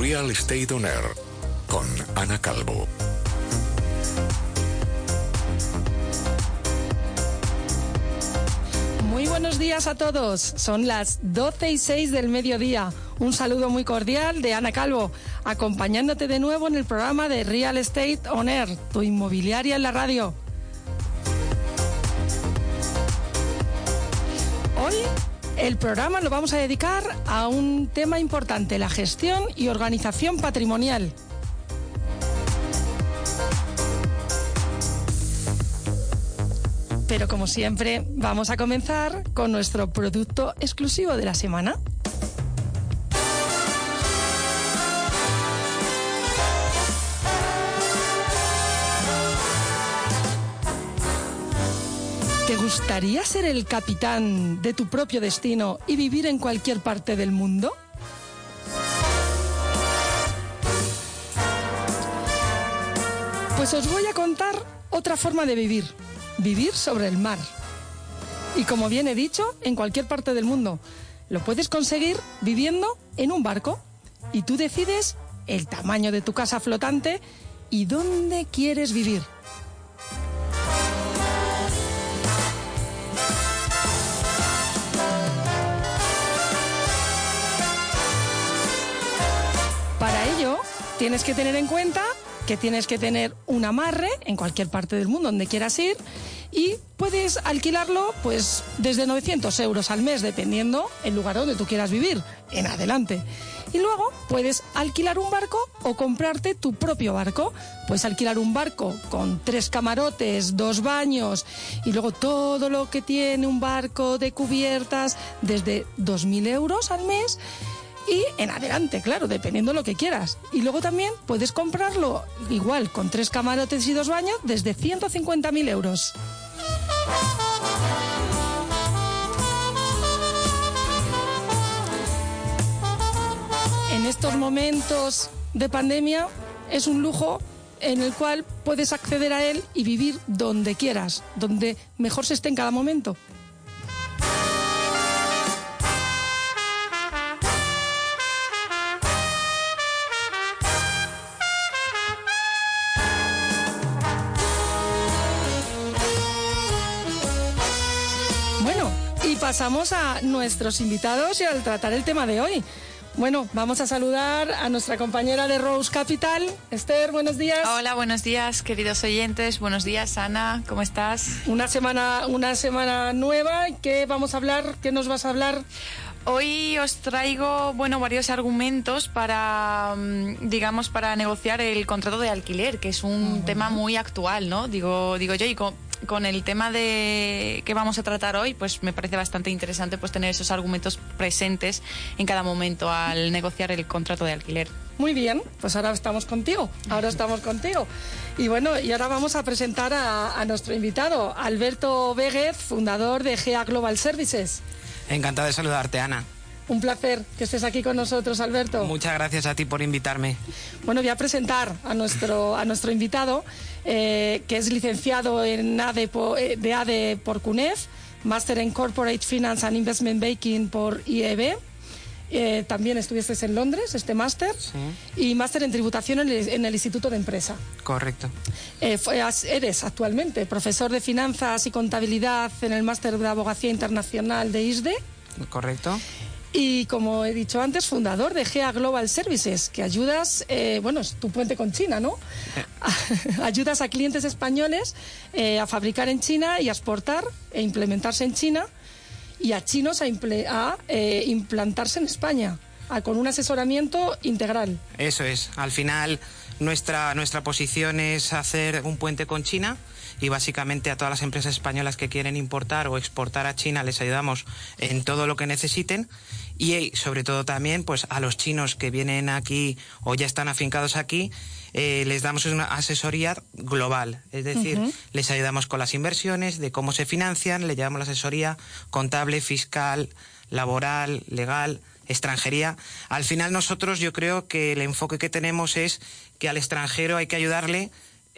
Real Estate On Air con Ana Calvo. Muy buenos días a todos. Son las 12 y 6 del mediodía. Un saludo muy cordial de Ana Calvo, acompañándote de nuevo en el programa de Real Estate On Air, tu inmobiliaria en la radio. El programa lo vamos a dedicar a un tema importante, la gestión y organización patrimonial. Pero como siempre, vamos a comenzar con nuestro producto exclusivo de la semana. ¿Te gustaría ser el capitán de tu propio destino y vivir en cualquier parte del mundo? Pues os voy a contar otra forma de vivir, vivir sobre el mar. Y como bien he dicho, en cualquier parte del mundo. Lo puedes conseguir viviendo en un barco y tú decides el tamaño de tu casa flotante y dónde quieres vivir. Tienes que tener en cuenta que tienes que tener un amarre en cualquier parte del mundo donde quieras ir y puedes alquilarlo pues desde 900 euros al mes dependiendo el lugar donde tú quieras vivir en adelante. Y luego puedes alquilar un barco o comprarte tu propio barco. Puedes alquilar un barco con tres camarotes, dos baños y luego todo lo que tiene un barco de cubiertas desde 2.000 euros al mes y en adelante, claro, dependiendo lo que quieras. Y luego también puedes comprarlo igual con tres camarotes y dos baños desde 150.000 euros. En estos momentos de pandemia es un lujo en el cual puedes acceder a él y vivir donde quieras, donde mejor se esté en cada momento. Pasamos a nuestros invitados y al tratar el tema de hoy. Bueno, vamos a saludar a nuestra compañera de Rose Capital, Esther, buenos días. Hola, buenos días, queridos oyentes. Buenos días, Ana, ¿cómo estás? Una semana, una semana nueva, ¿qué vamos a hablar? ¿Qué nos vas a hablar? Hoy os traigo, bueno, varios argumentos para, mm, digamos, para negociar el contrato de alquiler, que es un tema muy actual, ¿no? Digo, digo yo, y con, con el tema de que vamos a tratar hoy, pues me parece bastante interesante pues tener esos argumentos presentes en cada momento al negociar el contrato de alquiler. Muy bien, pues ahora estamos contigo, ahora estamos contigo. Y bueno, y ahora vamos a presentar a, a nuestro invitado, Alberto Véguez, fundador de GEA Global Services. Encantado de saludarte, Ana. Un placer que estés aquí con nosotros, Alberto. Muchas gracias a ti por invitarme. Bueno, voy a presentar a nuestro, a nuestro invitado, eh, que es licenciado en ADE po- eh, de ADE por CUNEF, máster en Corporate Finance and Investment Banking por IEB. Eh, también estuviste en Londres, este máster, y máster en tributación en el, en el Instituto de Empresa. Correcto. Eh, eres actualmente profesor de finanzas y contabilidad en el máster de abogacía internacional de ISDE. Correcto. Y como he dicho antes, fundador de GEA Global Services, que ayudas, eh, bueno, es tu puente con China, ¿no? ayudas a clientes españoles eh, a fabricar en China y a exportar e implementarse en China y a chinos a, eh, implantarse en España, a- con un asesoramiento integral. Eso es. Al final, nuestra, nuestra posición es hacer un puente con China y básicamente a todas las empresas españolas que quieren importar o exportar a China les ayudamos en todo lo que necesiten y sobre todo también pues a los chinos que vienen aquí o ya están afincados aquí eh, les damos una asesoría global, es decir, les ayudamos con las inversiones, de cómo se financian, le llevamos la asesoría contable, fiscal, laboral, legal, extranjería. Al final nosotros yo creo que el enfoque que tenemos es que al extranjero hay que ayudarle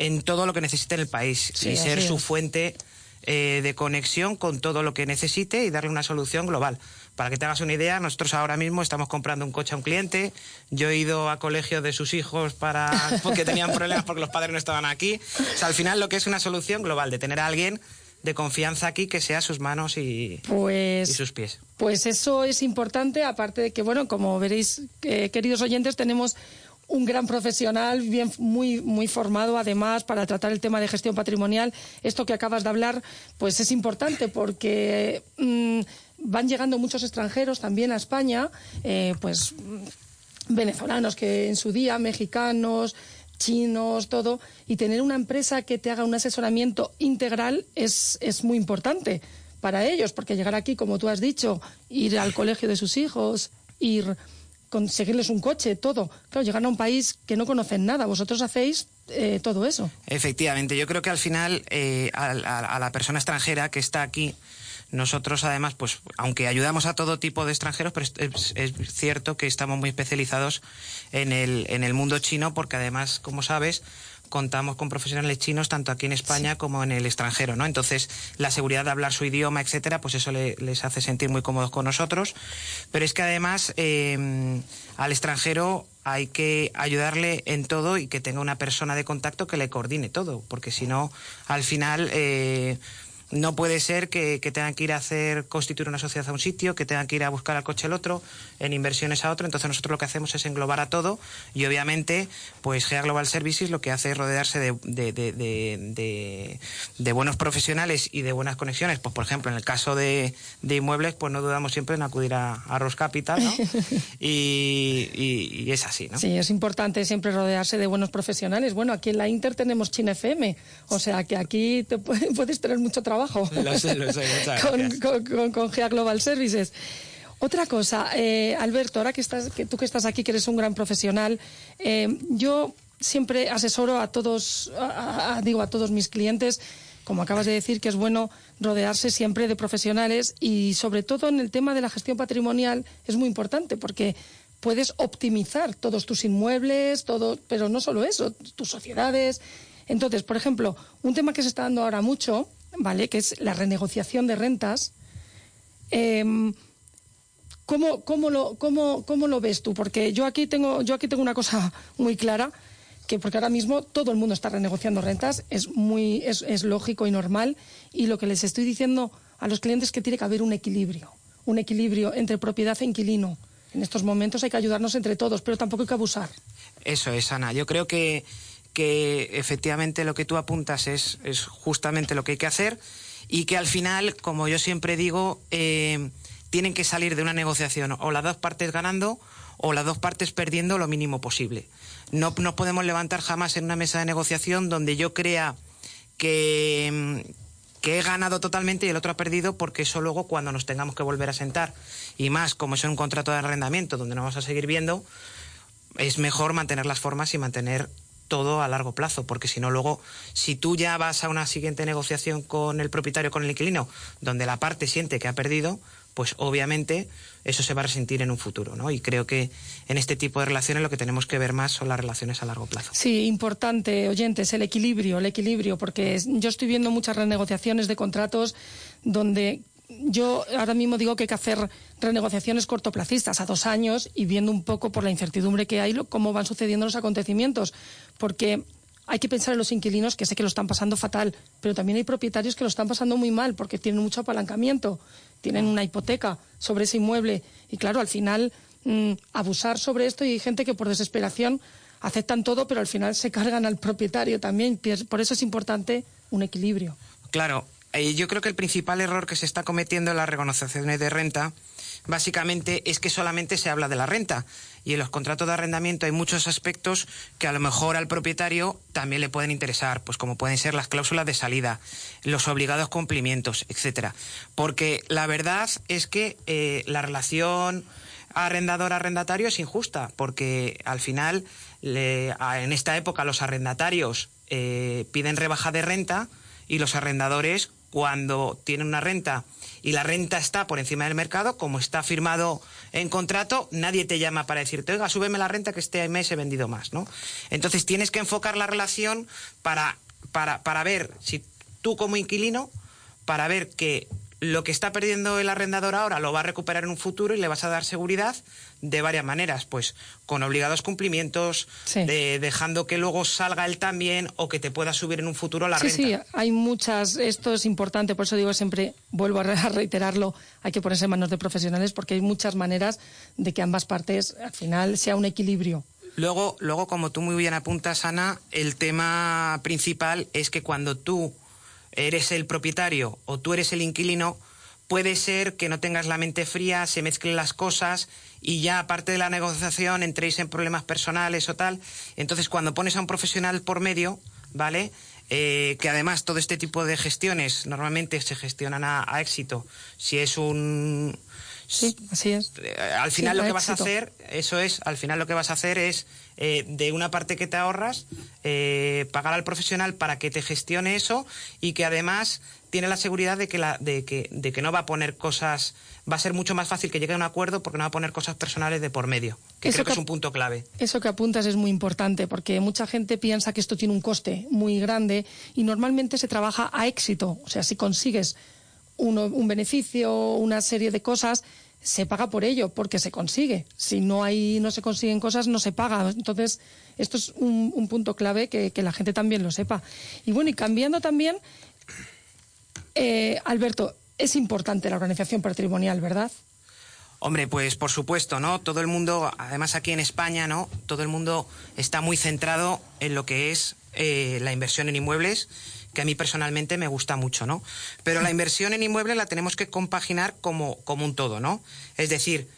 en todo lo que necesite en el país Sí, y ser su es. fuente eh, de conexión con todo lo que necesite y darle una solución global. Para que te hagas una idea, nosotros ahora mismo estamos comprando un coche a un cliente. Yo he ido a colegio de sus hijos para porque tenían problemas porque los padres no estaban aquí. O sea, al final lo que es una solución global de tener a alguien de confianza aquí que sea sus manos y, Pues, y sus pies. Pues eso es importante, aparte de que, bueno, como veréis, eh, queridos oyentes, tenemos un gran profesional, bien, muy, muy formado además para tratar el tema de gestión patrimonial. Esto que acabas de hablar, pues es importante porque mm, van llegando muchos extranjeros también a España, eh, pues mm, venezolanos que en su día, mexicanos, chinos, todo, y tener una empresa que te haga un asesoramiento integral es, es muy importante para ellos, porque llegar aquí, como tú has dicho, ir al colegio de sus hijos, ir conseguirles un coche, todo. Claro, llegar a un país que no conocen nada, vosotros hacéis eh, todo eso. Efectivamente, yo creo que al final eh, a, a- la persona extranjera que está aquí, nosotros además, pues aunque ayudamos a todo tipo de extranjeros, pero es, es- es cierto que estamos muy especializados en el, en el mundo chino, porque además, como sabes, contamos con profesionales chinos tanto aquí en España como en el extranjero, ¿no? Entonces, la seguridad de hablar su idioma, etcétera, pues eso le- les hace sentir muy cómodos con nosotros. Pero es que además eh, al extranjero hay que ayudarle en todo y que tenga una persona de contacto que le coordine todo, porque si no, al final eh, no puede ser que, que tengan que ir a hacer constituir una sociedad a un sitio, que tengan que ir a buscar al coche el otro, en inversiones a otro. Entonces nosotros lo que hacemos es englobar a todo y obviamente, pues GEA Global Services lo que hace es rodearse de, de, de- de- buenos profesionales y de buenas conexiones. Pues por ejemplo, en el caso de, de inmuebles, pues no dudamos siempre en acudir a, a Ross Capital, ¿no? y, y- y es así, ¿no? Sí, es importante siempre rodearse de buenos profesionales. Bueno, aquí en la Inter tenemos China FM, o sea que aquí te pu- puedes tener mucho trabajo Lo sé, lo sé, con, con, con- con GEA Global Services. Otra cosa, eh, Alberto, ahora que estás, que tú que estás aquí, que eres un gran profesional, eh, yo siempre asesoro a todos, a- a- digo a todos mis clientes, como acabas de decir, que es bueno rodearse siempre de profesionales y sobre todo en el tema de la gestión patrimonial es muy importante porque puedes optimizar todos tus inmuebles, todo, pero no solo eso, tus sociedades. Entonces, por ejemplo, un tema que se está dando ahora mucho, ¿vale? Que es la renegociación de rentas. Em, ¿Cómo, cómo, lo, cómo, cómo lo ves tú? Porque yo aquí tengo, yo aquí tengo una cosa muy clara, que porque ahora mismo todo el mundo está renegociando rentas, es muy, es, es lógico y normal, y lo que les estoy diciendo a los clientes es que tiene que haber un equilibrio, un equilibrio entre propiedad e inquilino. En estos momentos hay que ayudarnos entre todos, pero tampoco hay que abusar. Eso es, Ana. Yo creo que, que efectivamente lo que tú apuntas es, es justamente lo que hay que hacer y que al final, como yo siempre digo, eh, tienen que salir de una negociación o las dos partes ganando o las dos partes perdiendo lo mínimo posible. No nos podemos levantar jamás en una mesa de negociación donde yo crea que, mm, que he ganado totalmente y el otro ha perdido porque eso luego cuando nos tengamos que volver a sentar y más como es un contrato de arrendamiento donde nos vamos a seguir viendo, es mejor mantener las formas y mantener todo a largo plazo, porque si no luego, si tú ya vas a una siguiente negociación con el propietario, con el inquilino, donde la parte siente que ha perdido, pues obviamente eso se va a resentir en un futuro, ¿no? Y creo que en este tipo de relaciones lo que tenemos que ver más son las relaciones a largo plazo. Sí, importante, oyentes, el equilibrio, el equilibrio, porque yo estoy viendo muchas renegociaciones de contratos donde yo ahora mismo digo que hay que hacer renegociaciones cortoplacistas a dos años y viendo un poco por la incertidumbre que hay lo- cómo van sucediendo los acontecimientos, porque hay que pensar en los inquilinos que sé que lo están pasando fatal, pero también hay propietarios que lo están pasando muy mal porque tienen mucho apalancamiento, tienen una hipoteca sobre ese inmueble y claro, al final mm, abusar sobre esto y hay gente que por desesperación aceptan todo, pero al final se cargan al propietario también. Por eso es importante un equilibrio. Claro, eh, yo creo que el principal error que se está cometiendo en las renegociaciones de renta básicamente es que solamente se habla de la renta y en los contratos de arrendamiento hay muchos aspectos que a lo mejor al propietario también le pueden interesar, pues como pueden ser las cláusulas de salida, los obligados cumplimientos, etcétera. Porque la verdad es que eh, la relación arrendador-arrendatario es injusta, porque al final le- en esta época los arrendatarios eh, piden rebaja de renta y los arrendadores cuando tienen una renta y la renta está por encima del mercado, como está firmado en contrato, nadie te llama para decirte, oiga, súbeme la renta que este mes he vendido más, ¿no? Entonces tienes que enfocar la relación para, para, para ver si tú como inquilino para ver que lo que está perdiendo el arrendador ahora lo va a recuperar en un futuro y le vas a dar seguridad de varias maneras, pues con obligados cumplimientos, Sí. de- dejando que luego salga él también o que te pueda subir en un futuro la Sí, renta. sí, hay muchas, esto es importante, por eso digo siempre, vuelvo a reiterarlo, hay que ponerse en manos de profesionales porque hay muchas maneras de que ambas partes al final sea un equilibrio. Luego, luego, como tú muy bien apuntas, Ana, el tema principal es que cuando tú eres el propietario o tú eres el inquilino, puede ser que no tengas la mente fría, se mezclen las cosas y ya aparte de la negociación entréis en problemas personales o tal. Entonces, cuando pones a un profesional por medio, ¿vale? Eh, que además todo este tipo de gestiones normalmente se gestionan a, a éxito. Si es un... Sí, así es. Eh, al final Sí, lo que vas a hacer, eso es, al final lo que vas a hacer es eh, de una parte que te ahorras, eh, pagar al profesional para que te gestione eso y que además tiene la seguridad de que, la, de, que, de que no va a poner cosas, va a ser mucho más fácil que llegue a un acuerdo porque no va a poner cosas personales de por medio, que Eso creo que que- es un punto clave. Eso que apuntas es muy importante porque mucha gente piensa que esto tiene un coste muy grande y normalmente se trabaja a éxito. O sea, si consigues un beneficio, una serie de cosas, se paga por ello porque se consigue. Si no hay, no se consiguen cosas, no se paga. Entonces, esto es un, un punto clave que, que la gente también lo sepa. Y bueno, y cambiando también, eh, Alberto, es importante la organización patrimonial, ¿verdad? Hombre, pues por supuesto, ¿no? Todo el mundo, además aquí en España, ¿no? Todo el mundo está muy centrado en lo que es eh, la inversión en inmuebles, que a mí personalmente me gusta mucho, ¿no? Pero la inversión en inmuebles la tenemos que compaginar como, como un todo, ¿no? Es decir,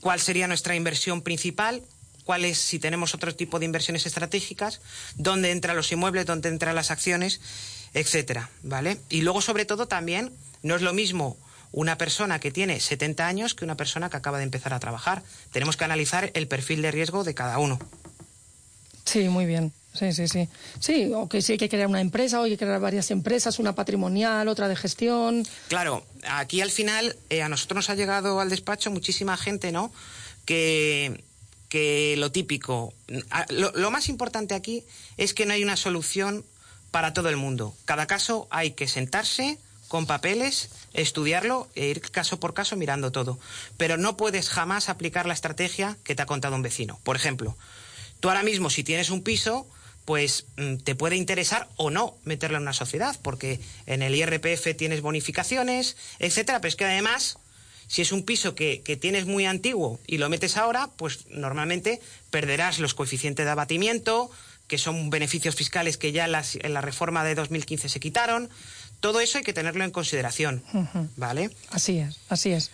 ¿cuál sería nuestra inversión principal? ¿Cuál es, si tenemos otro tipo de inversiones estratégicas? ¿Dónde entran los inmuebles? ¿Dónde entran las acciones? Etcétera, ¿vale? Y luego, sobre todo, también, no es lo mismo una persona que tiene 70 años que una persona que acaba de empezar a trabajar. Tenemos que analizar el perfil de riesgo de cada uno. Sí, muy bien. Sí, sí, sí. Sí, o que sí hay que crear una empresa, o hay que crear varias empresas, una patrimonial, otra de gestión. Claro, aquí al final eh, a nosotros nos ha llegado al despacho muchísima gente, ¿no? Que, que lo típico, lo más importante aquí es que no hay una solución para todo el mundo. Cada caso hay que sentarse con papeles, estudiarlo e ir caso por caso mirando todo. Pero no puedes jamás aplicar la estrategia que te ha contado un vecino. Por ejemplo, tú ahora mismo si tienes un piso, pues mm, te puede interesar o no meterlo en una sociedad, porque en el IRPF tienes bonificaciones, etcétera, pero es que además, si es un piso que, que tienes muy antiguo y lo metes ahora, pues normalmente perderás los coeficientes de abatimiento, que son beneficios fiscales que ya en, las- en la reforma de 2015 se quitaron. Todo eso hay que tenerlo en consideración, ¿vale? Así es, así es.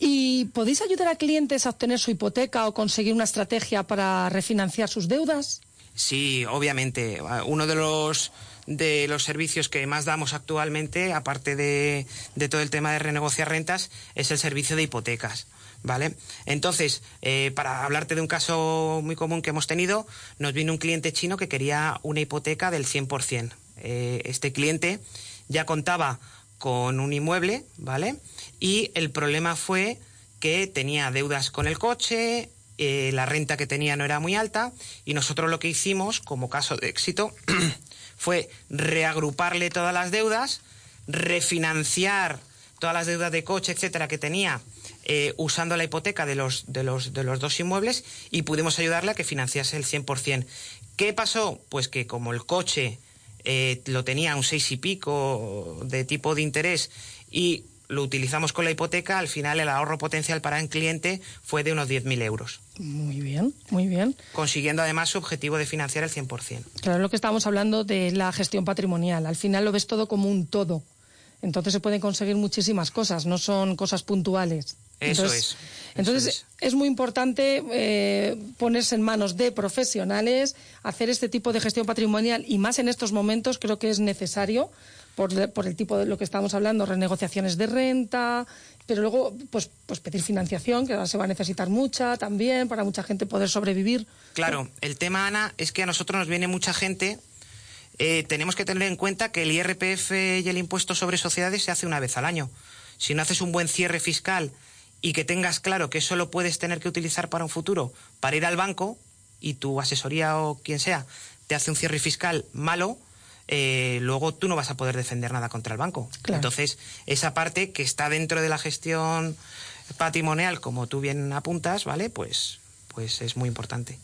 ¿Y podéis ayudar a clientes a obtener su hipoteca o conseguir una estrategia para refinanciar sus deudas? Sí, obviamente. Uno de los de los servicios que más damos actualmente, aparte de, de todo el tema de renegociar rentas, es el servicio de hipotecas. ¿Vale? Entonces, eh, para hablarte de un caso muy común que hemos tenido, nos vino un cliente chino que quería una hipoteca del 100%. Eh, este cliente ya contaba con un inmueble, ¿vale? Y el problema fue que tenía deudas con el coche, eh, la renta que tenía no era muy alta y nosotros lo que hicimos como caso de éxito fue reagruparle todas las deudas, refinanciar todas las deudas de coche, etcétera, que tenía eh, usando la hipoteca de los, de, los, de los dos inmuebles y pudimos ayudarle a que financiase el 100%. ¿Qué pasó? Pues que como el coche eh, lo tenía un seis y pico de tipo de interés y lo utilizamos con la hipoteca, al final el ahorro potencial para el cliente fue de unos 10.000 euros, Muy bien, muy bien. consiguiendo además su objetivo de financiar el 100%. Claro, es lo que estamos hablando de la gestión patrimonial. Al final lo ves todo como un todo. Entonces se pueden conseguir muchísimas cosas, no son cosas puntuales. Eso entonces, es, eso entonces es. es. muy importante eh, ponerse en manos de profesionales, hacer este tipo de gestión patrimonial y más en estos momentos creo que es necesario por, por el tipo de lo que estamos hablando, renegociaciones de renta, pero luego pues, pues pedir financiación, que ahora se va a necesitar mucha también para mucha gente poder sobrevivir. Claro, el tema, Ana, es que a nosotros nos viene mucha gente. eh, tenemos que tener en cuenta que el IRPF y el impuesto sobre sociedades se hace una vez al año. Si no haces un buen cierre fiscal y que tengas claro que eso lo puedes tener que utilizar para un futuro, para ir al banco y tu asesoría o quien sea te hace un cierre fiscal malo, eh, luego tú no vas a poder defender nada contra el banco. Claro. Entonces, esa parte que está dentro de la gestión patrimonial, como tú bien apuntas, ¿vale? Pues, pues es muy importante.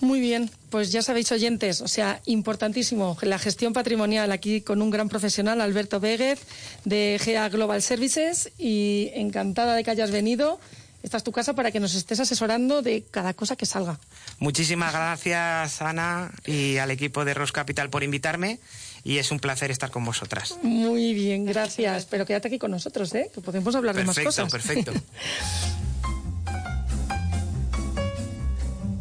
Muy bien, pues ya sabéis oyentes, o sea, importantísimo la gestión patrimonial aquí con un gran profesional, Alberto Véguez, de GA Global Services, y encantada de que hayas venido. Esta es tu casa para que nos estés asesorando de cada cosa que salga. Muchísimas gracias, Ana, y al equipo de Ross Capital por invitarme, y es un placer estar con vosotras. Muy bien, gracias. Pero quédate aquí con nosotros, ¿eh? que podemos hablar de más Perfecto, cosas. perfecto.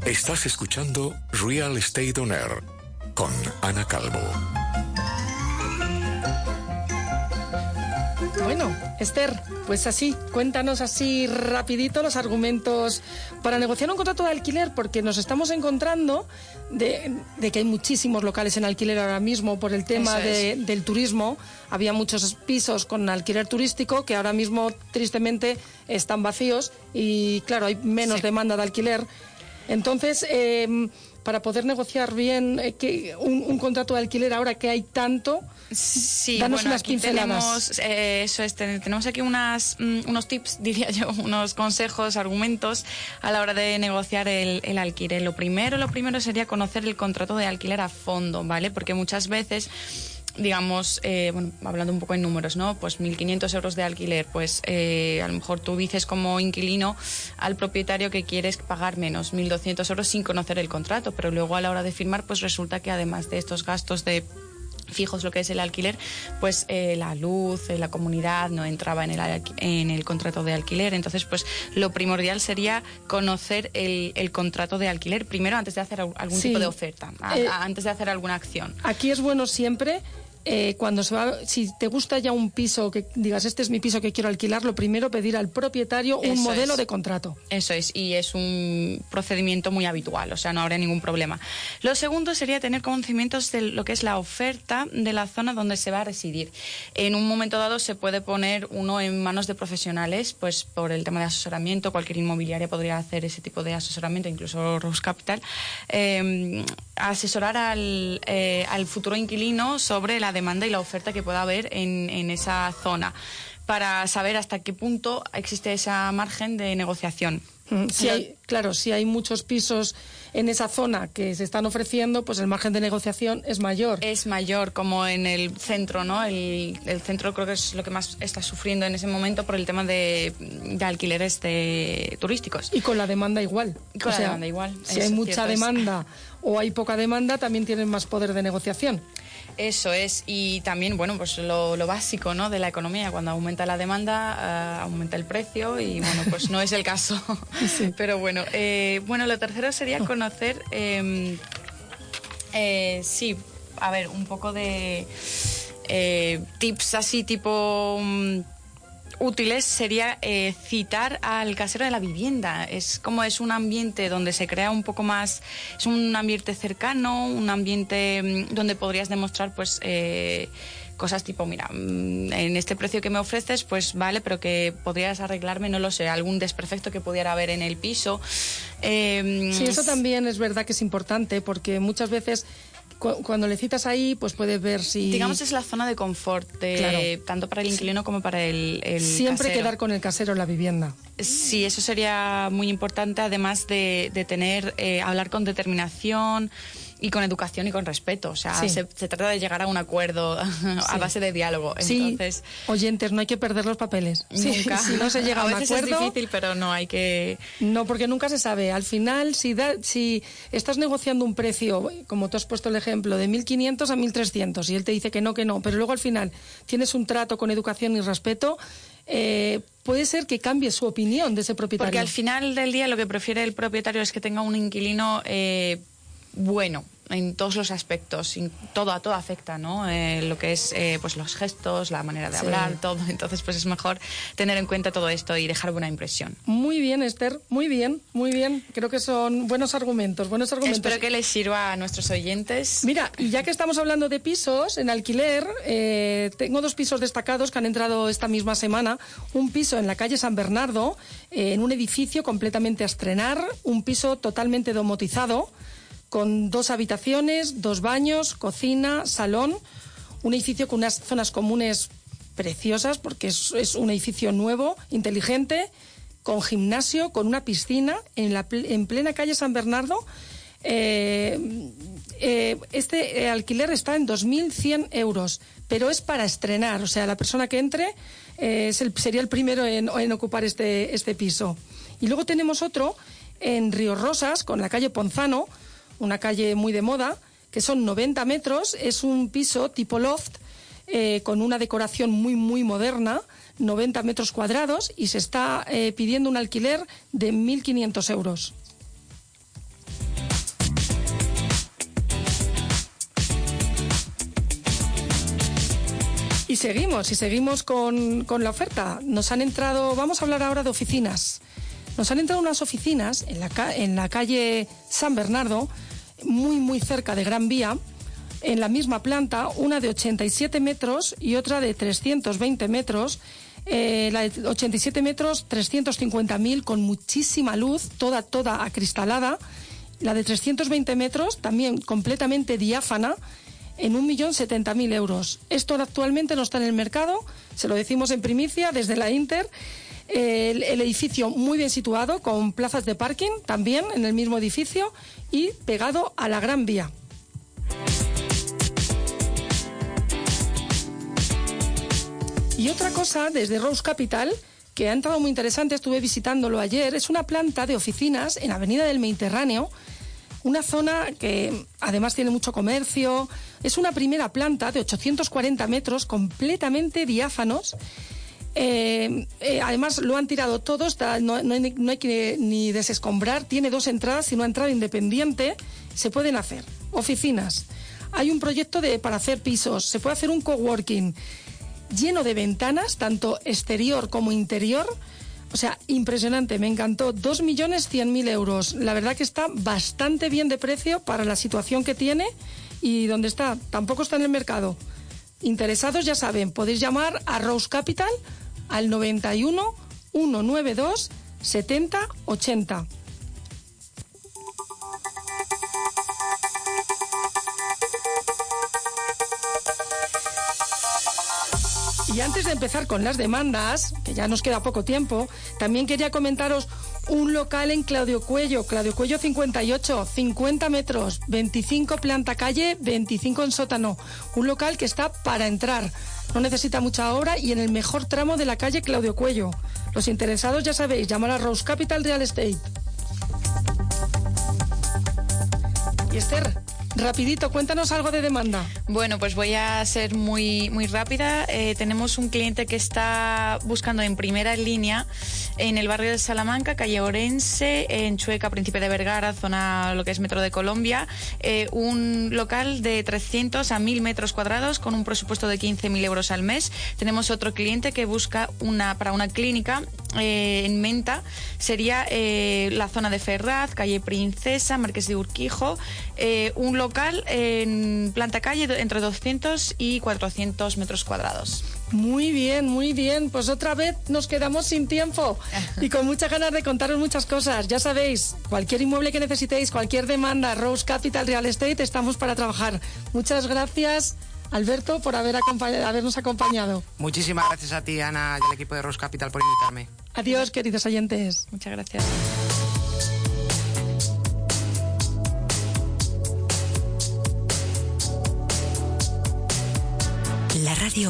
Estás escuchando Real Estate On Air con Ana Calvo. Bueno, Esther, pues así, cuéntanos así rapidito los argumentos para negociar un contrato de alquiler, porque nos estamos encontrando de, de que hay muchísimos locales en alquiler ahora mismo por el tema de- del turismo. Había muchos pisos con alquiler turístico que ahora mismo tristemente están vacíos y claro, hay menos Sí. demanda de alquiler. Entonces, eh, para poder negociar bien eh, que un, un contrato de alquiler ahora que hay tanto, Sí, Danos bueno, unas aquí pinceladas. tenemos, eh, eso es, ten- tenemos aquí unas, mm, unos tips, diría yo, unos consejos, argumentos a la hora de negociar el, el alquiler. Lo primero, lo primero sería conocer el contrato de alquiler a fondo, ¿vale? Porque muchas veces digamos, eh, bueno, hablando un poco en números, ¿no? Pues 1.500 euros de alquiler, pues eh, a lo mejor tú dices como inquilino al propietario que quieres pagar menos, 1.200 euros sin conocer el contrato, pero luego a la hora de firmar, pues resulta que además de estos gastos de fijos lo que es el alquiler, pues eh, la luz, eh, la comunidad no entraba en el, en el contrato de alquiler. Entonces, pues lo primordial sería conocer el, el contrato de alquiler primero antes de hacer al- algún Sí. tipo de oferta, a- Eh, antes de hacer alguna acción. Aquí es bueno siempre, eh, cuando se va, si te gusta ya un piso, que digas, este es mi piso que quiero alquilar, lo primero pedir al propietario un Eso modelo es. de contrato. Eso es, y es un procedimiento muy habitual, o sea, no habrá ningún problema. Lo segundo sería tener conocimientos de lo que es la oferta de la zona donde se va a residir. En un momento dado se puede poner uno en manos de profesionales, pues por el tema de asesoramiento, cualquier inmobiliaria podría hacer ese tipo de asesoramiento, incluso Rose Capital, eh, asesorar al, eh, al futuro inquilino sobre la demanda y la oferta que pueda haber en, en esa zona para saber hasta qué punto existe esa margen de negociación. Mm, Si hay, claro, si hay muchos pisos en esa zona que se están ofreciendo, pues el margen de negociación es mayor. Es mayor como en el centro, ¿no? El, el centro creo que es lo que más está sufriendo en ese momento por el tema de, de alquileres de, turísticos. Y con la demanda igual. Y con la demanda igual, Si hay mucha es- demanda o hay poca demanda, también tienen más poder de negociación. Eso es, y también, bueno, pues lo, lo básico, ¿no? De la economía, cuando aumenta la demanda, ah, aumenta el precio y, bueno, pues no es el caso. Sí. Pero bueno, eh, bueno, lo tercero sería conocer, eh, eh, sí, a ver, un poco de eh, tips así tipo... mm, útiles sería eh, citar al casero de la vivienda. Es como es un ambiente donde se crea un poco más, es un ambiente cercano, un ambiente mm, donde podrías demostrar pues eh, cosas tipo, mira, mm, en este precio que me ofreces, pues vale, pero que podrías arreglarme, no lo sé, algún desperfecto que pudiera haber en el piso. Eh, Sí, eso también es verdad que es importante porque muchas veces cu- cuando le citas ahí, pues puedes ver si... Digamos es la zona de confort, de, Claro. tanto para el inquilino como para el, el Siempre casero. quedar con el casero en la vivienda. Sí, eso sería muy importante, además de, de tener, eh, hablar con determinación y con educación y con respeto. O sea, Sí. se, se trata de llegar a un acuerdo a Sí. base de diálogo. Sí, Entonces, oyentes, no hay que perder los papeles. Sí, nunca. si no se llega a, un veces acuerdo... es difícil, pero no hay que. No, porque nunca se sabe. Al final, si, da- si estás negociando un precio, como tú has puesto el ejemplo, de 1.500 a 1.300 y él te dice que no, que no, pero luego al final tienes un trato con educación y respeto, eh, puede ser que cambie su opinión de ese propietario. Porque al final del día lo que prefiere el propietario es que tenga un inquilino eh, bueno en todos los aspectos, todo a todo afecta, ¿no? Eh, lo que es eh, pues los gestos, la manera de Sí. hablar, todo. Entonces, pues es mejor tener en cuenta todo esto y dejar buena impresión. Muy bien, Esther, muy bien, muy bien. Creo que son buenos argumentos, buenos argumentos. Espero que les sirva a nuestros oyentes. Mira, ya que estamos hablando de pisos en alquiler, eh, tengo dos pisos destacados que han entrado esta misma semana. Un piso en la calle San Bernardo, en un edificio completamente a estrenar, un piso totalmente domotizado, con dos habitaciones, dos baños, cocina, salón, un edificio con unas zonas comunes preciosas porque es, un edificio nuevo, inteligente, con gimnasio, con una piscina en, la, en plena calle San Bernardo. Eh, eh, este eh, alquiler está en 2.100 euros, pero es para estrenar, o sea, la persona que entre sería el primero en, en ocupar este, este piso. Y luego tenemos otro en Río Rosas, con la calle Ponzano, una calle muy de moda, que son 90 metros, es un piso tipo loft eh, con una decoración muy, muy moderna, 90 metros cuadrados, y se está eh, pidiendo un alquiler de 1.500 euros. Y seguimos, y seguimos con, con, la oferta. Nos han entrado, vamos a hablar ahora de oficinas. Nos han entrado unas oficinas en la, en la calle San Bernardo, muy, muy cerca de Gran Vía, en la misma planta, una de 87 metros y otra de 320 metros. Eh, la de 87 metros, 350.000 con muchísima luz, toda, toda acristalada. La de 320 metros, también completamente diáfana, en 1.070.000 euros. Esto actualmente no está en el mercado, se lo decimos en primicia desde la Inter el, edificio muy bien situado, con plazas de parking también en el mismo edificio y pegado a la Gran Vía. Y otra cosa, desde Rose Capital, que ha entrado muy interesante, estuve visitándolo ayer, es una planta de oficinas en Avenida del Mediterráneo, una zona que además tiene mucho comercio, es una primera planta de 840 metros completamente diáfanos eh, eh, además lo han tirado todos, no, hay, que ni desescombrar, tiene dos entradas y una entrada independiente, se pueden hacer. Oficinas. Hay un proyecto de, para hacer pisos, se puede hacer un coworking lleno de ventanas, tanto exterior como interior. O sea, impresionante, me encantó. Dos millones cien mil euros. La verdad que está bastante bien de precio para la situación que tiene y donde está. Tampoco está en el mercado. Interesados ya saben, podéis llamar a Rose Capital al 91 192 70 80. Y antes de empezar con las demandas, que ya nos queda poco tiempo, también quería comentaros un local en Claudio Cuello, Claudio Cuello 58, 50 metros, 25 planta calle, 25 en sótano. Un local que está para entrar no necesita mucha obra y en el mejor tramo de la calle Claudio Cuello. Los interesados ya sabéis, llamar a Rose Capital Real Estate. Y Esther, Rapidito, cuéntanos algo de demanda. Bueno, pues voy a ser muy, muy rápida. Eh, tenemos un cliente que está buscando en primera línea en el barrio de Salamanca, calle Orense, en Chueca, Príncipe de Vergara, zona lo que es Metro de Colombia, eh, un local de 300 a 1000 metros cuadrados con un presupuesto de 15.000 euros al mes. Tenemos otro cliente que busca una para una clínica eh, en Menta, sería la zona de Ferraz, calle Princesa, Marqués de Urquijo, un local en planta calle entre 200 y 400 metros cuadrados. Muy bien, muy bien. Pues otra vez nos quedamos sin tiempo y con muchas ganas de contaros muchas cosas. Ya sabéis, cualquier inmueble que necesitéis, cualquier demanda, Rose Capital Real Estate, estamos para trabajar. Muchas gracias. Alberto, por haber habernos acompañado. Muchísimas gracias a ti, Ana, y al equipo de Rose Capital por invitarme. Adiós, queridos oyentes. Muchas gracias. La radio